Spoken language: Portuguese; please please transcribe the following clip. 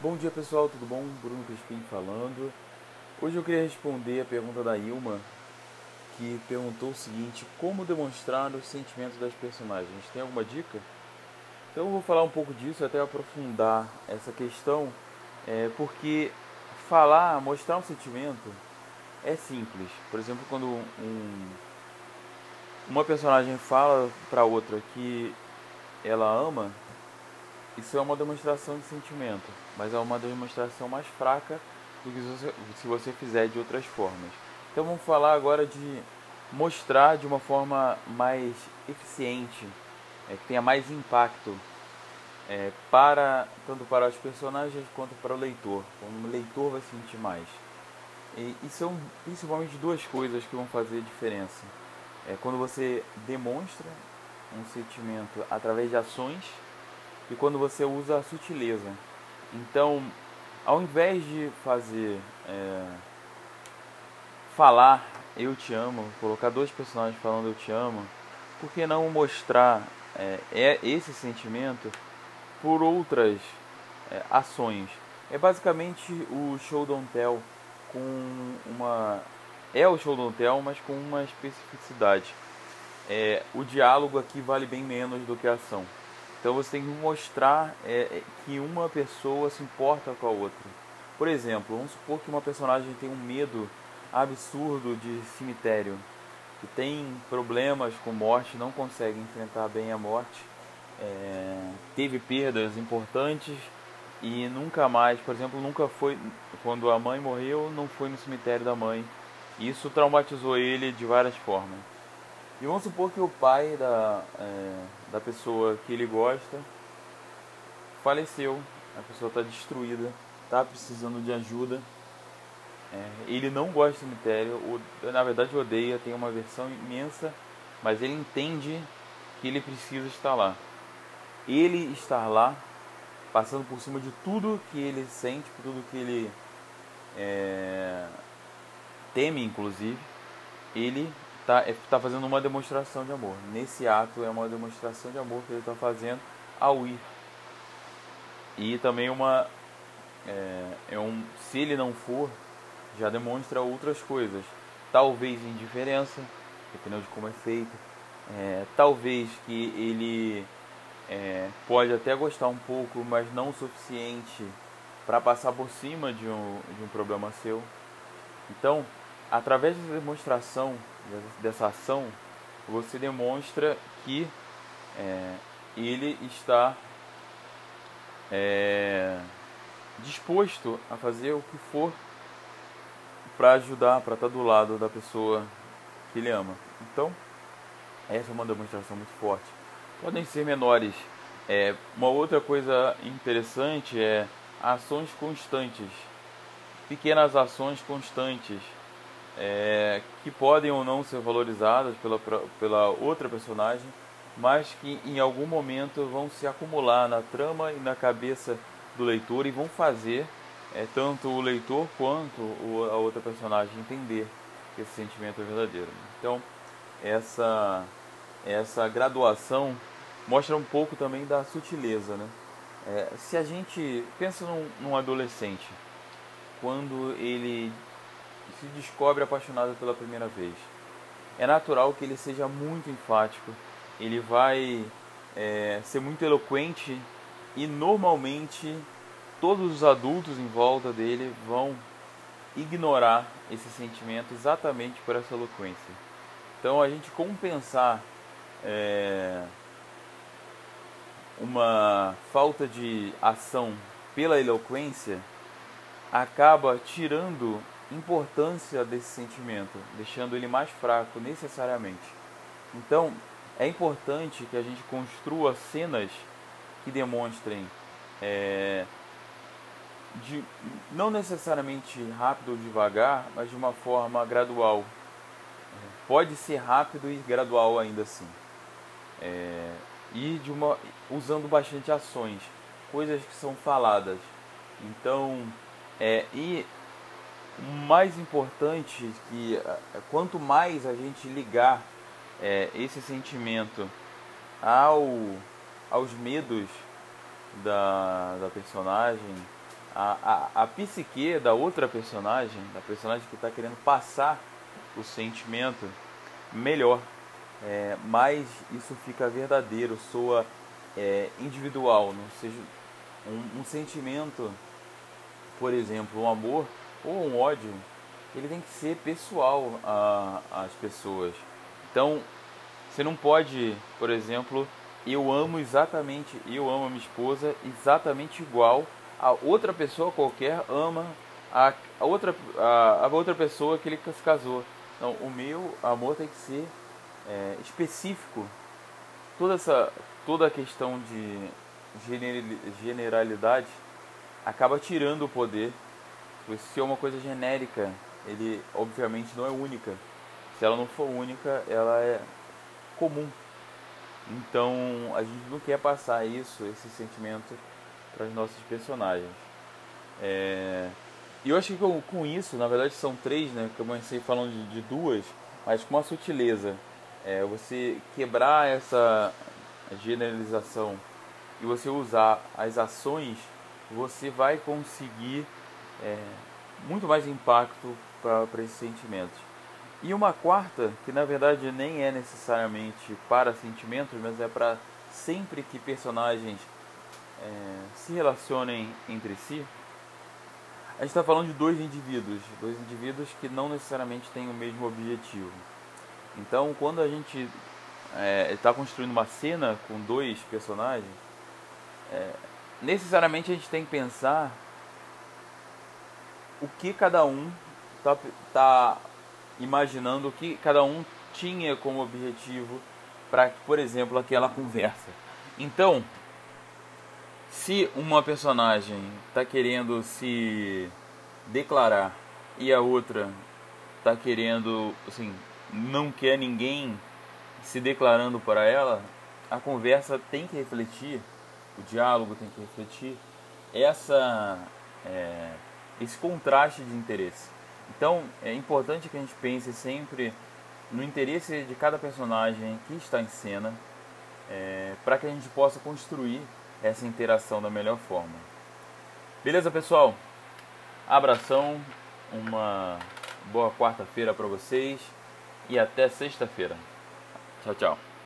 Bom dia pessoal, tudo bom? Bruno Crispim falando. Hoje eu queria responder a pergunta da Ilma, que perguntou o seguinte: como demonstrar os sentimentos das personagens? Tem alguma dica? Então eu vou falar um pouco disso, até aprofundar essa questão, é, porque falar, mostrar um sentimento é simples. Por exemplo, quando um, uma personagem fala para outra que ela ama, isso é uma demonstração de sentimento, mas é uma demonstração mais fraca do que se você fizer de outras formas. Então vamos falar agora de mostrar de uma forma mais eficiente, é, que tenha mais impacto é, para tanto para os personagens quanto para o leitor. Como o leitor vai sentir mais. E, e são principalmente duas coisas que vão fazer diferença. É quando você demonstra um sentimento através de ações e quando você usa a sutileza. Então, ao invés de fazer é, falar eu te amo, colocar dois personagens falando eu te amo, por que não mostrar é, é esse sentimento por outras é, ações? É basicamente o show don't tell com uma é o show don't tell, mas com uma especificidade. É, o diálogo aqui vale bem menos do que a ação. Então você tem que mostrar é, é, que uma pessoa se importa com a outra. Por exemplo, vamos supor que uma personagem tem um medo absurdo de cemitério, que tem problemas com morte, não consegue enfrentar bem a morte, é, teve perdas importantes e nunca mais, por exemplo, nunca foi quando a mãe morreu, não foi no cemitério da mãe. Isso traumatizou ele de várias formas. E vamos supor que o pai da, é, da pessoa que ele gosta faleceu, a pessoa está destruída, está precisando de ajuda. É, ele não gosta de cemitério, na verdade odeia, tem uma versão imensa, mas ele entende que ele precisa estar lá. Ele estar lá, passando por cima de tudo que ele sente, por tudo que ele é, teme, inclusive, ele está é, tá fazendo uma demonstração de amor. Nesse ato é uma demonstração de amor que ele está fazendo ao ir. E também uma é, é um se ele não for já demonstra outras coisas. Talvez indiferença, dependendo de como é feito. É, talvez que ele é, pode até gostar um pouco, mas não o suficiente para passar por cima de um, de um problema seu. Então, através da demonstração dessa ação, você demonstra que é, ele está é, disposto a fazer o que for para ajudar, para estar do lado da pessoa que ele ama. Então, essa é uma demonstração muito forte. Podem ser menores. É, uma outra coisa interessante é ações constantes, pequenas ações constantes é, que podem ou não ser valorizadas pela, pela outra personagem, mas que em algum momento vão se acumular na trama e na cabeça do leitor e vão fazer é, tanto o leitor quanto o, a outra personagem entender que esse sentimento é verdadeiro. Então, essa, essa graduação mostra um pouco também da sutileza. Né? É, se a gente pensa num, num adolescente, quando ele se descobre apaixonado pela primeira vez. É natural que ele seja muito enfático, ele vai é, ser muito eloquente e normalmente todos os adultos em volta dele vão ignorar esse sentimento exatamente por essa eloquência. Então a gente compensar é, uma falta de ação pela eloquência acaba tirando importância desse sentimento, deixando ele mais fraco necessariamente. Então, é importante que a gente construa cenas que demonstrem é, de, não necessariamente rápido ou devagar, mas de uma forma gradual. Pode ser rápido e gradual ainda assim. É, e de uma, usando bastante ações, coisas que são faladas. Então, é, e mais importante que quanto mais a gente ligar é, esse sentimento ao, aos medos da, da personagem, a, a, a psique da outra personagem, da personagem que está querendo passar o sentimento melhor. É, mais isso fica verdadeiro, soa é, individual, não seja um, um, sentimento, por exemplo, um amor ou um ódio, ele tem que ser pessoal às pessoas. Então, você não pode, por exemplo, eu amo exatamente, eu amo a minha esposa exatamente igual a outra pessoa qualquer ama a, a outra, a, a, outra pessoa que ele se casou. Não, o meu amor tem que ser é, específico. Toda essa toda a questão de generalidade acaba tirando o poder. Se é uma coisa genérica, ele obviamente não é única. Se ela não for única, ela é comum. Então a gente não quer passar isso, esse sentimento para os nossos personagens. É... E eu acho que com, isso, na verdade são três, né? Que eu comecei falando de, de duas, mas com uma sutileza. É, você quebrar essa generalização e você usar as ações, você vai conseguir é, muito mais impacto para esses sentimentos. E uma quarta, que na verdade nem é necessariamente para sentimentos, mas é para sempre que personagens é, se relacionem entre si, a gente está falando de dois indivíduos, dois indivíduos que não necessariamente têm o mesmo objetivo. Então, quando a gente está é, construindo uma cena com dois personagens, é, necessariamente a gente tem que pensar o que cada um está tá imaginando, o que cada um tinha como objetivo para, por exemplo, aquela conversa. Então, se uma personagem está querendo se declarar e a outra está querendo, assim, não quer ninguém se declarando para ela, a conversa tem que refletir, o diálogo tem que refletir essa, é, esse contraste de interesse. Então é importante que a gente pense sempre no interesse de cada personagem que está em cena, é, para que a gente possa construir essa interação da melhor forma. Beleza, pessoal? Abração, uma boa quarta-feira para vocês e até sexta-feira. Tchau, tchau.